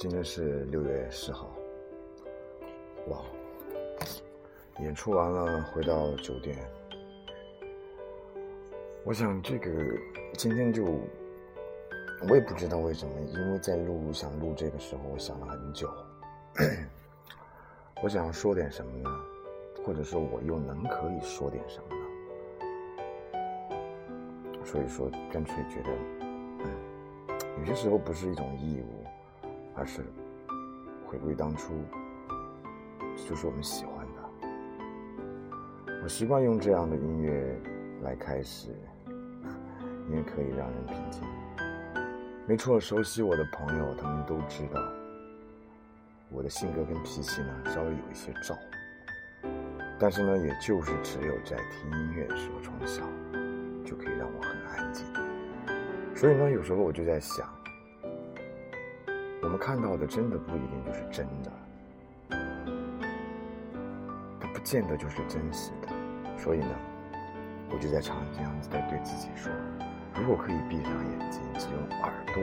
今天是六月十号，哇！演出完了，回到酒店。我想这个今天就，我也不知道为什么，因为在录想录这个时候，我想了很久。我想说点什么呢？或者说我又能可以说点什么呢？所以说，干脆觉得，嗯，有些时候不是一种义务，而是回归当初，就是我们喜欢的。我习惯用这样的音乐来开始，因为可以让人平静。没错，熟悉我的朋友他们都知道，我的性格跟脾气呢稍微有一些躁，但是呢，也就是只有在听音乐的时候，从小就可以让我很安静。所以呢，有时候我就在想，看到的真的不一定就是真的。它不见得就是真实的，所以呢，我就在常这样子在对自己说：如果可以闭上眼睛，只用耳朵，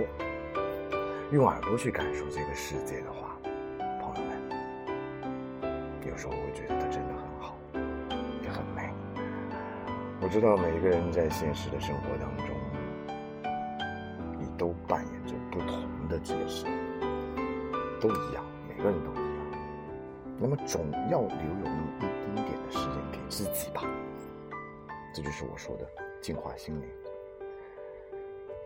用耳朵去感受这个世界的话，朋友们，有时候我觉得它真的很好，也很美。我知道每一个人在现实的生活当中，你都扮演着不同的角色，都一样，每个人都一样。那么总要留有那么一丁点的时间给自己吧，这就是我说的净化心灵，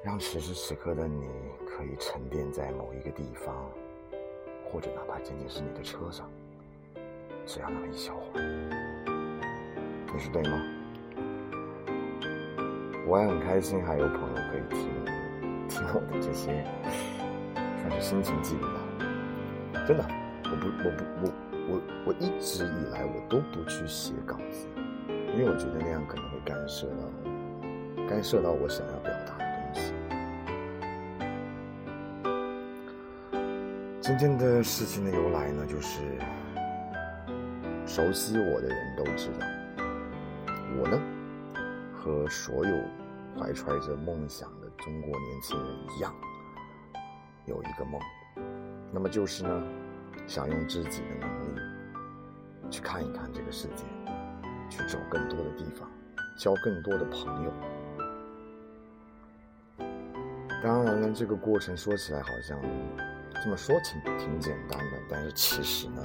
让此时此刻的你可以沉淀在某一个地方，或者哪怕仅仅是你的车上，只要那么一小会儿，你说对吗？我也很开心，还有朋友可以听听我的这些，算是心情记录吧。真的，我不，我不，我。我我一直以来我都不去写稿子，因为我觉得那样可能会干涉到干涉到我想要表达的东西。今天的事情的由来呢，就是熟悉我的人都知道，我呢和所有怀揣着梦想的中国年轻人一样，有一个梦，那么就是呢。想用自己的能力去看一看这个世界，去走更多的地方，交更多的朋友。当然了，这个过程说起来好像这么说挺挺简单的，但是其实呢，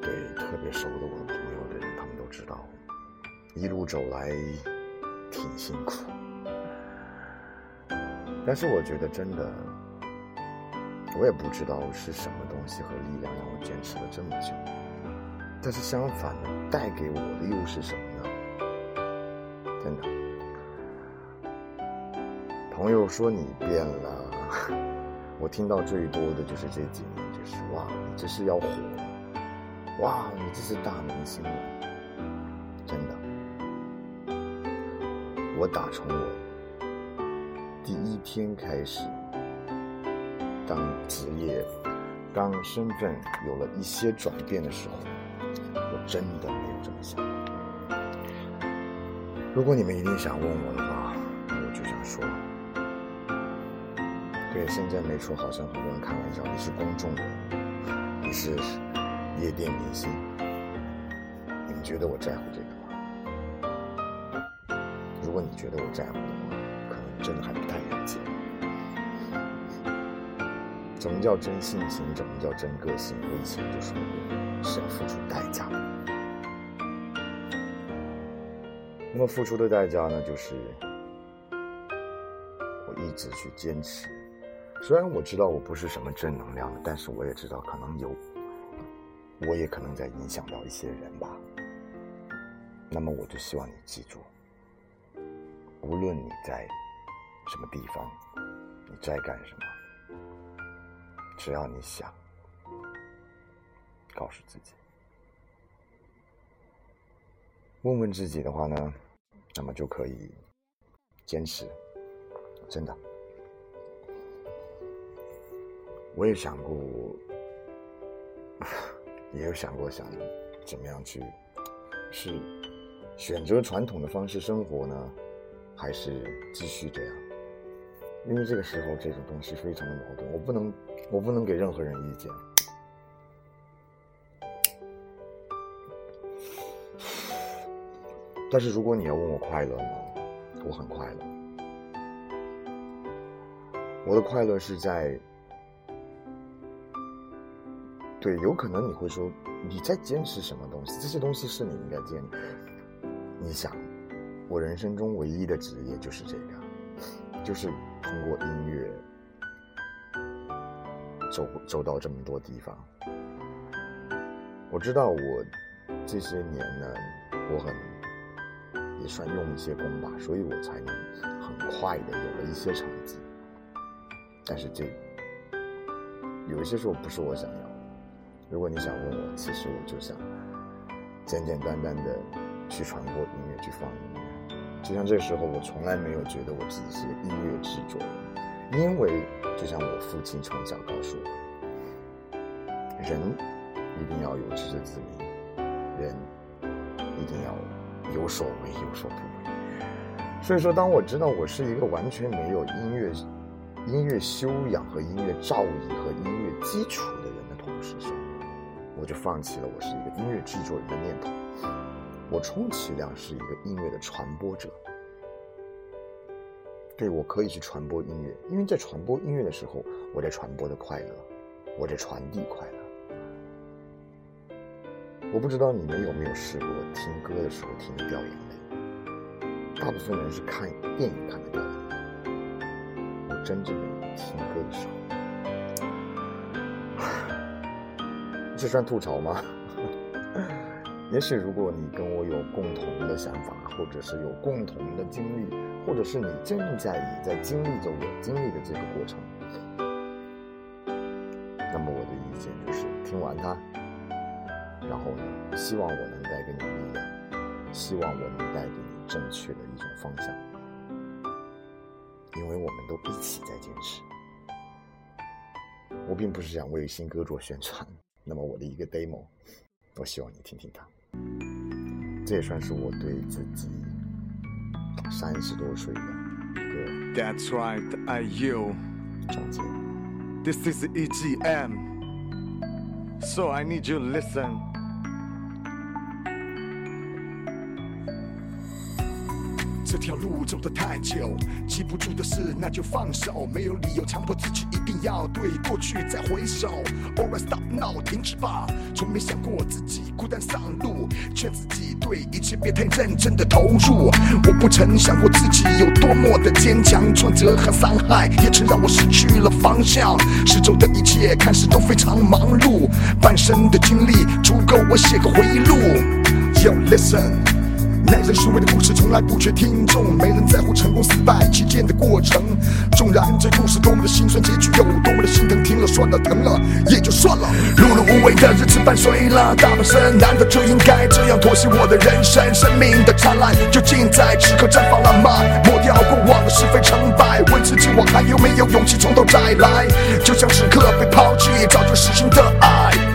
对特别熟的我的朋友的人，他们都知道，一路走来挺辛苦。但是我觉得真的。我也不知道是什么东西和力量让我坚持了这么久，但是相反的，带给我的又是什么呢？真的，朋友说你变了，我听到最多的就是这几年，就是哇，你这是要火了，哇，你这是大明星了，真的，我打从我第一天开始。当职业、当身份有了一些转变的时候，我真的没有这么想。如果你们一定想问我的话，我就想说：对，现在没错，好像很多人开玩笑，你是公众人，你是夜店明星，你们觉得我在乎这个吗？如果你觉得我在乎的话，可能真的还不太了解。怎么叫真性情？怎么叫真个性？我以前就说过，是要付出代价的。那么付出的代价呢，就是我一直去坚持。虽然我知道我不是什么正能量的，但是我也知道可能有，我也可能在影响到一些人吧。那么我就希望你记住，无论你在什么地方，你在干什么。只要你想，告诉自己，问问自己的话呢，那么就可以坚持。真的，我也想过，也有想过想怎么样去，是选择传统的方式生活呢，还是继续这样？因为这个时候这种东西非常的矛盾，我不能，我不能给任何人意见。但是如果你要问我快乐吗？我很快乐。我的快乐是在，对，有可能你会说你在坚持什么东西？这些东西是你应该坚持。你想，我人生中唯一的职业就是这个，就是通过音乐走走到这么多地方。我知道我这些年呢，我很。也算用一些功吧，所以我才能很快的有了一些成绩。但是这有一些时候不是我想要。如果你想问我，其实我就想简简单单的去传播音乐，去放音乐。就像这时候，我从来没有觉得我自己是个音乐制作人，因为就像我父亲从小告诉我，人一定要有自知识自明，人一定要。有所为，有所不为。所以说，当我知道我是一个完全没有音乐、音乐修养和音乐造诣和音乐基础的人的同时，我就放弃了我是一个音乐制作人的念头。我充其量是一个音乐的传播者。对我可以去传播音乐，因为在传播音乐的时候，我在传播的快乐，我在传递快乐。我不知道你们有没有试过听歌的时候听的掉眼泪。大部分人是看电影看的掉眼泪。我真正的听歌的时候，这算吐槽吗？也许如果你跟我有共同的想法，或者是有共同的经历，或者是你正在也在经历着我经历的这个过程，那么我的意见就是听完它。然后呢？希望我能带给你力量，希望我能带给你正确的一种方向，因为我们都一起在坚持。我并不是想为新歌做宣传，那么我的一个 demo，我希望你听听它。这也算是我对自己三十多岁的一个 That's right, I you 总结。This is EGM, so I need you to listen. 这条路走得太久，记不住的事那就放手，没有理由强迫自己一定要对过去再回首。Alright stop now，停止吧，从没想过自己孤单上路，劝自己对一切别太认真的投入。我不曾想过自己有多么的坚强，挫折和伤害也曾让我失去了方向。四周的一切看似都非常忙碌，半生的经历足够我写个回忆录。Yo listen。耐人寻味的故事从来不缺听众，没人在乎成功失败期间的过程。纵然这故事多么的心酸，结局有多么的心疼，听了算了，疼了也就算了。碌碌无为的日子伴随了大半生，难道就应该这样妥协我的人生？生命的灿烂究竟在此刻绽放了吗？抹掉过往的是非成败，问自己我还有没有勇气从头再来？就像此刻被抛弃，早就死心的爱。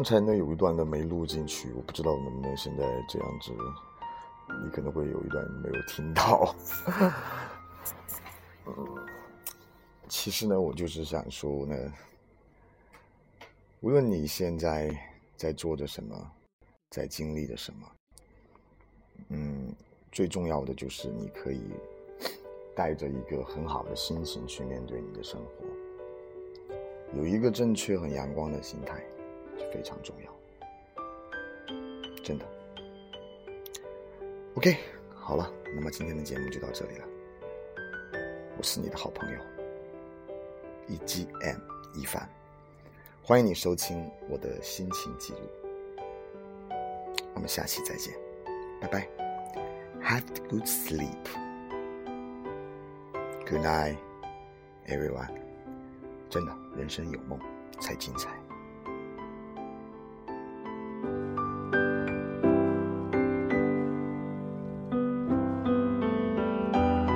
刚才呢有一段呢没录进去，我不知道能不能现在这样子，你可能会有一段没有听到。其实呢，我就是想说呢，无论你现在在做着什么，在经历着什么，嗯，最重要的就是你可以带着一个很好的心情去面对你的生活。有一个正确很阳光的心态非常重要，真的。OK，好了，那么今天的节目就到这里了。我是你的好朋友 EGM 一凡，欢迎你收听我的心情记录。我们下期再见，拜拜，Have good sleep，Good night，everyone。真的，人生有梦才精彩。